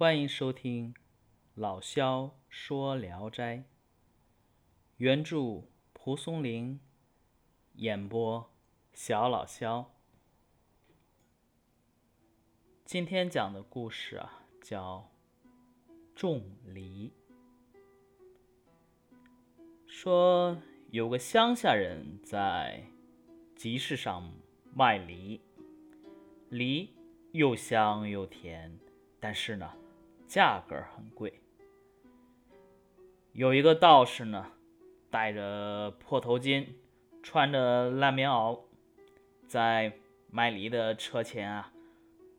欢迎收听老萧说《聊斋》，原著蒲松龄，演播小老萧。今天讲的故事啊，叫《种梨》。说有个乡下人在集市上卖梨，梨又香又甜，但是呢，价格很贵。有一个道士呢，戴着破头巾，穿着烂棉袄，在卖梨的车前啊，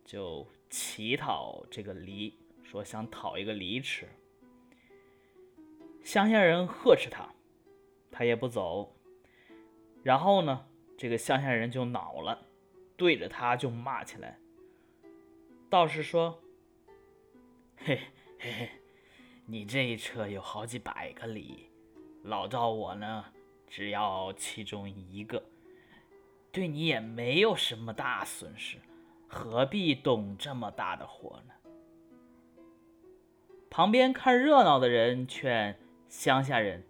就乞讨这个梨，说想讨一个梨吃。乡下人呵斥他，他也不走。然后呢，这个乡下人就恼了，对着他就骂起来。道士说。嘿嘿嘿，你这一车有好几百个梨，老赵我呢只要其中一个，对你也没有什么大损失，何必动这么大的火呢？旁边看热闹的人劝乡下人：“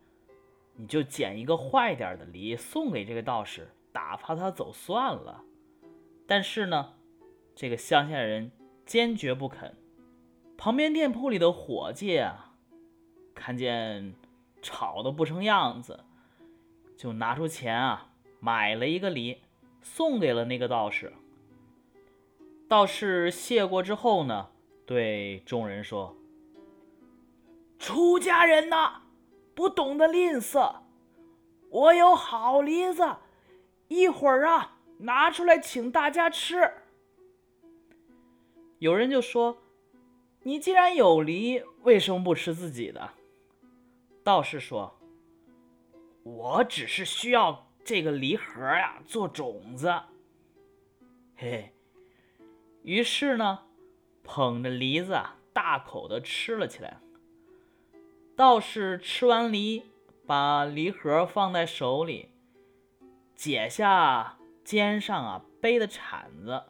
你就捡一个坏点的梨送给这个道士，打发他走算了。”但是呢，这个乡下人坚决不肯。旁边店铺里的伙计啊，看见吵得不成样子，就拿出钱啊，买了一个梨，送给了那个道士。道士谢过之后呢，对众人说：“出家人呐，不懂得吝啬，我有好梨子，一会儿啊，拿出来请大家吃。”有人就说。你既然有梨，为什么不吃自己的？道士说：“我只是需要这个梨核呀，做种子。”嘿嘿，于是呢，捧着梨子啊，大口的吃了起来。道士吃完梨，把梨核放在手里，解下肩上啊背的铲子，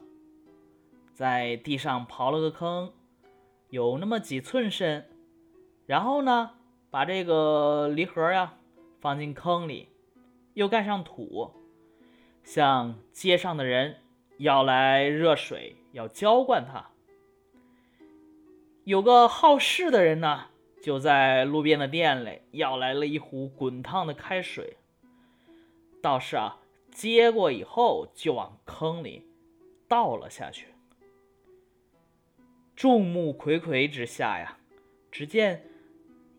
在地上刨了个坑。有那么几寸深，然后呢，把这个梨核呀放进坑里，又盖上土，向街上的人要来热水，要浇灌它。有个好事的人呢，就在路边的店里要来了一壶滚烫的开水。道士啊，接过以后就往坑里倒了下去。众目睽睽之下呀，只见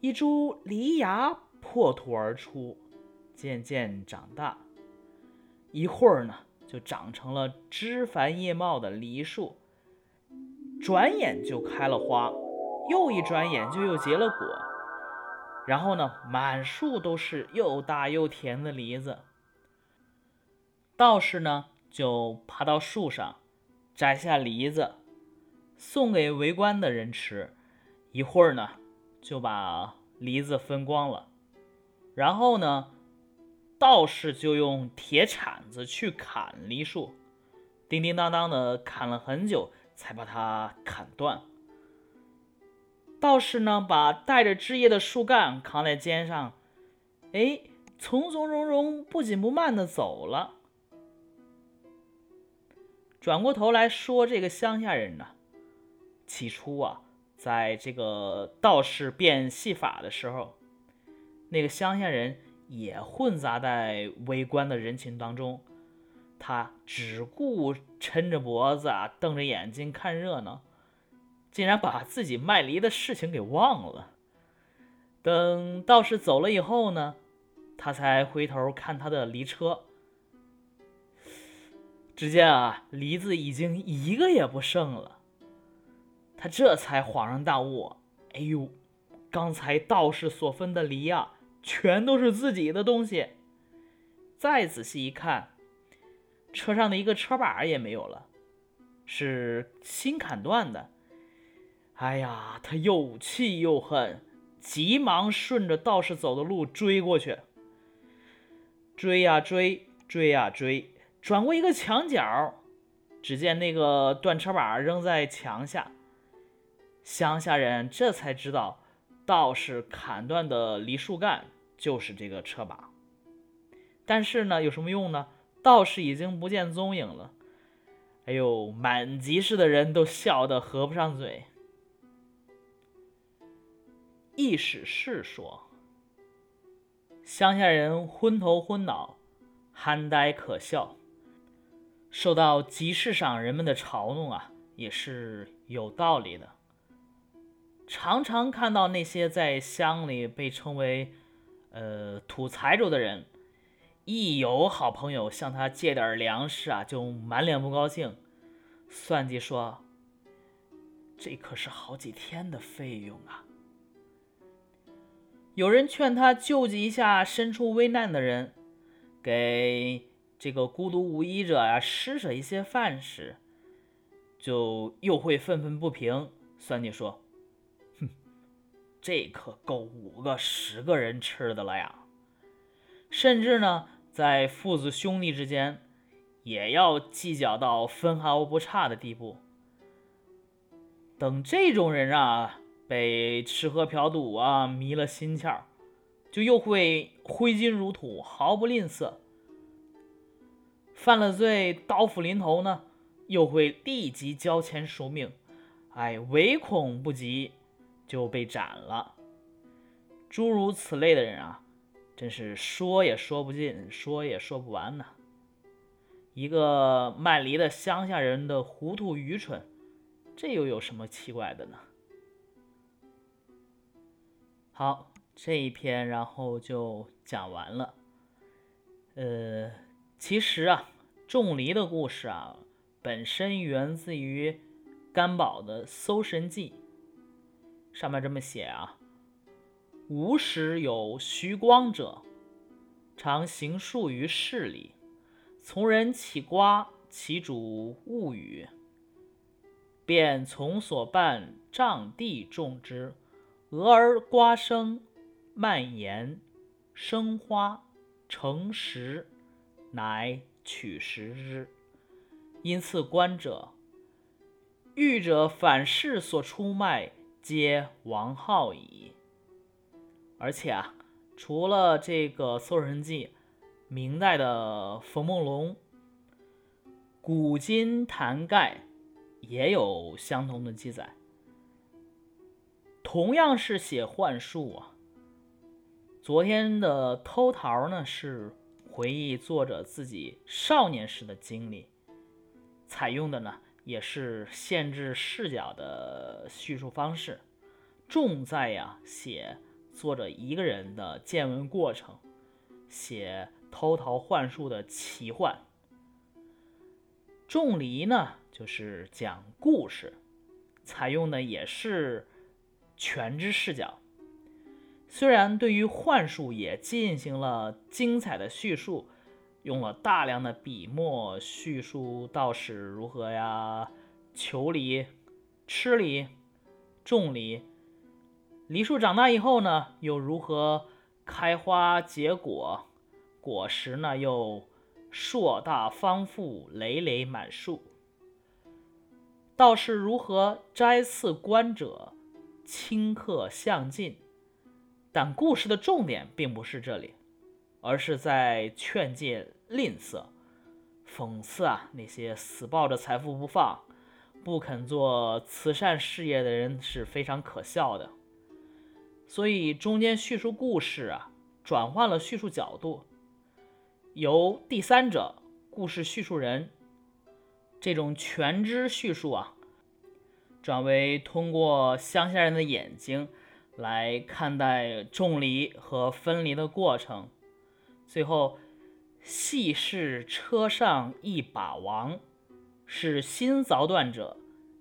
一株梨芽破土而出，渐渐长大，一会儿呢，就长成了枝繁叶茂的梨树。转眼就开了花，又一转眼就又结了果。然后呢，满树都是又大又甜的梨子。道士呢，就爬到树上，摘下梨子。送给围观的人吃，一会儿呢，就把梨子分光了。然后呢，道士就用铁铲子去砍梨树，叮叮当当的砍了很久，才把它砍断。道士呢，把带着枝叶的树干扛在肩上，哎，从从容容、不紧不慢的走了。转过头来说：“这个乡下人呢？”起初啊，在这个道士变戏法的时候，那个乡下人也混杂在围观的人群当中，他只顾抻着脖子啊，瞪着眼睛看热闹，竟然把自己卖梨的事情给忘了。等道士走了以后呢，他才回头看他的梨车，只见啊，梨子已经一个也不剩了。他这才恍然大悟，哎呦，刚才道士所分的梨啊，全都是自己的东西。再仔细一看，车上的一个车把也没有了，是新砍断的。哎呀，他又气又恨，急忙顺着道士走的路追过去。追呀追，追呀追，转过一个墙角，只见那个断车把扔在墙下。乡下人这才知道，道士砍断的梨树干就是这个车把。但是呢，有什么用呢？道士已经不见踪影了。哎呦，满集市的人都笑得合不上嘴。意史是说，乡下人昏头昏脑、憨呆可笑，受到集市上人们的嘲弄啊，也是有道理的。常常看到那些在乡里被称为“呃土财主”的人。一有好朋友向他借点粮食啊，就满脸不高兴，算计说：“这可是好几天的费用啊。”有人劝他救济一下身处危难的人，给这个孤独无依者啊施舍一些饭食，就又会愤愤不平，算计说：“，这可够五个、十个人吃的了呀。”甚至呢，在父子兄弟之间，也要计较到分毫不差的地步。等这种人啊，被吃喝嫖赌啊迷了心窍，就又会挥金如土，毫不吝啬；犯了罪，刀斧临头呢，又会立即交钱赎命。哎，唯恐不及，就被斩了。诸如此类的人啊。真是说也说不尽，说也说不完呢。一个卖梨的乡下人的糊涂愚蠢，这又有什么奇怪的呢？好，这一篇然后就讲完了。呃，其实啊，种梨的故事啊，本身源自于甘宝的《搜神记》，上面这么写啊。吾时有徐光者，常行树于市里，从人乞瓜，其主勿语，便从所伴仗地种之。俄而瓜生，蔓延，生花，成实，乃取食之。因次观者，欲者反世所出卖，皆王浩矣。而且啊，除了这个《搜神记》，明代的冯梦龙《古今坛盖》也有相同的记载。同样是写幻术啊，昨天的偷桃呢是回忆作者自己少年时的经历，采用的呢也是限制视角的叙述方式，重在呀写。作者一个人的见闻过程，写偷桃换树的奇幻。仲离呢，就是讲故事，采用的也是全知视角。虽然对于幻术也进行了精彩的叙述，用了大量的笔墨叙述道士如何呀求梨、吃梨、种梨。梨树长大以后呢，又如何开花结果？果实呢，又硕大丰富，累累满树。道士如何摘刺观者，顷刻向尽？但故事的重点并不是这里，而是在劝诫吝啬，讽刺啊那些死抱着财富不放、不肯做慈善事业的人是非常可笑的。所以中间叙述故事啊，转换了叙述角度，由第三者故事叙述人这种全知叙述啊，转为通过乡下人的眼睛来看待重离和分离的过程。最后，细视车上一把王，是心凿断者，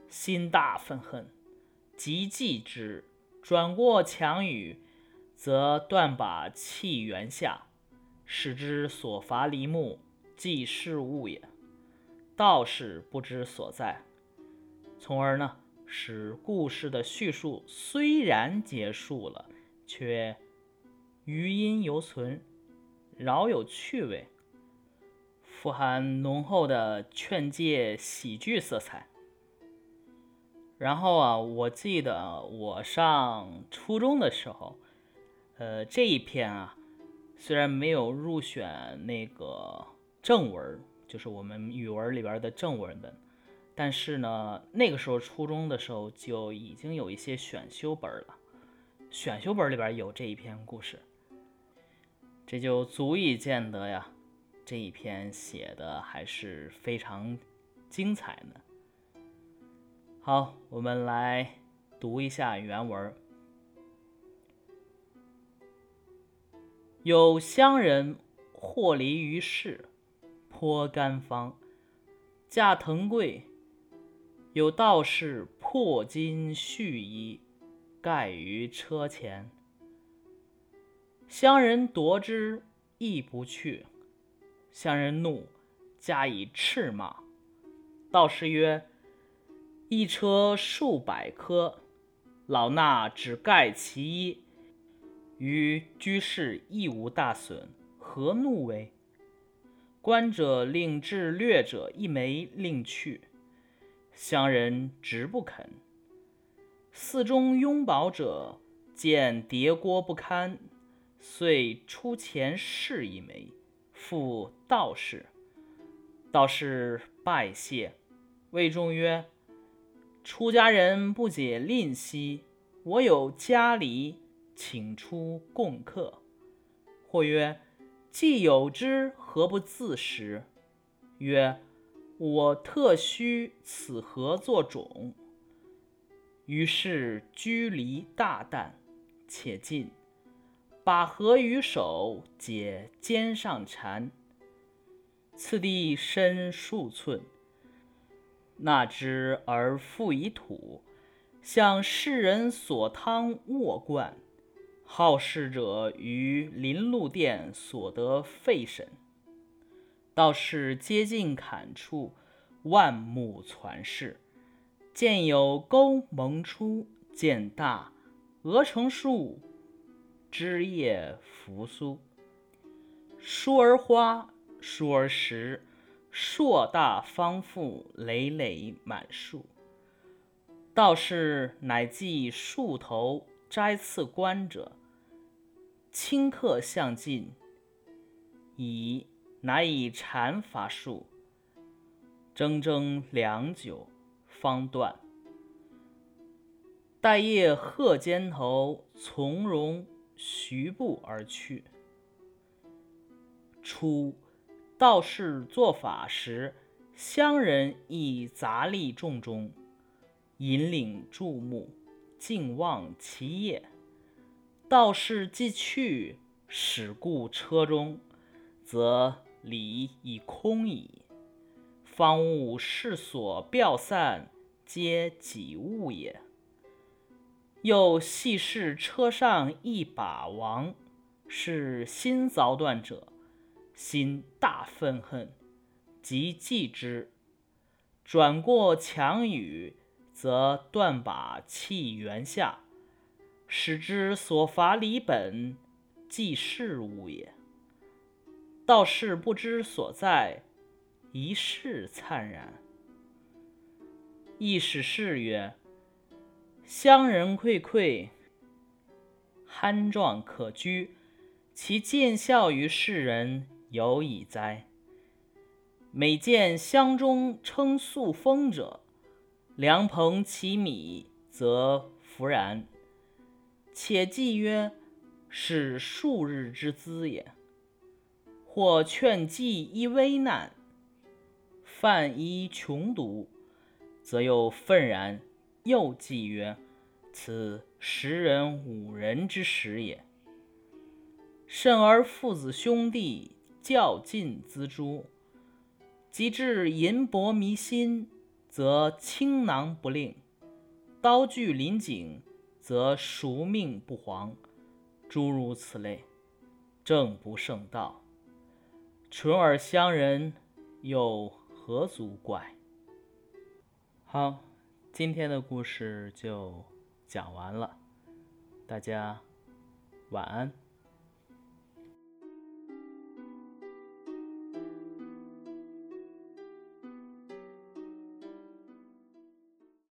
心大愤恨，即祭之。转过墙宇，则断把弃原下，使之所伐梨木，即是物也。道士不知所在，从而呢，使故事的叙述虽然结束了，却余音犹存，饶有趣味，富含浓厚的劝诫喜剧色彩。然后啊，我记得我上初中的时候，呃，这一篇啊，虽然没有入选那个正文，就是我们语文里边的正文本，但是呢，那个时候初中的时候就已经有一些选修本了，选修本里边有这一篇故事，这就足以见得呀，这一篇写的还是非常精彩的。好，我们来读一下原文。有乡人获离于市，颇干方，驾藤贵。有道士破金续衣，盖于车前。乡人夺之，亦不去。乡人怒，加以斥骂。道士曰。一车数百颗，老衲只盖其一，于居士亦无大损，何怒为？观者令至略者一枚令去，乡人直不肯。寺中拥宝者见叠锅不堪，遂出钱试一枚，付道士。道士拜谢，谓众曰。出家人不解吝惜，我有家礼，请出供客。或曰：“既有之，何不自食？”曰：“我特需此盒作种。”于是居离大啖，且进，把盒于手，解肩上缠。次第深数寸。纳之而复以土，向世人所汤卧灌。好事者于临路殿所得废神。道士接近坎处，万木攒视，见有沟蒙出，见大，鹅成树，枝叶扶苏，疏而花，疏而实。硕大方复，累累满树。道士乃即树头摘刺观者，顷刻向尽，以乃以禅法术，铮铮良久，方断。待夜鹤肩头，从容徐步而去。初。道士做法时，乡人以杂立众中，引领注目，静望其业。道士既去，始顾车中，则礼已空矣。方物世所表散，皆己物也。又细视车上一把王，是新凿断者。心大愤恨，即祭之。转过墙宇，则断把弃原下，使之所伐离本，即是物也。道士不知所在，一世灿然。亦使士曰：“乡人愧愧，酣壮可居，其见效于世人。”有矣哉！每见乡中称素风者，凉棚其米，则弗然。且记曰：“是数日之资也。”或劝计一危难，犯一穷毒，则又愤然，又记曰：“此十人五人之时也。”甚而父子兄弟。较劲锱铢，及至银帛迷心，则倾囊不令；刀具临颈，则赎命不惶。诸如此类，正不胜道。淳尔乡人，又何足怪？好，今天的故事就讲完了，大家晚安。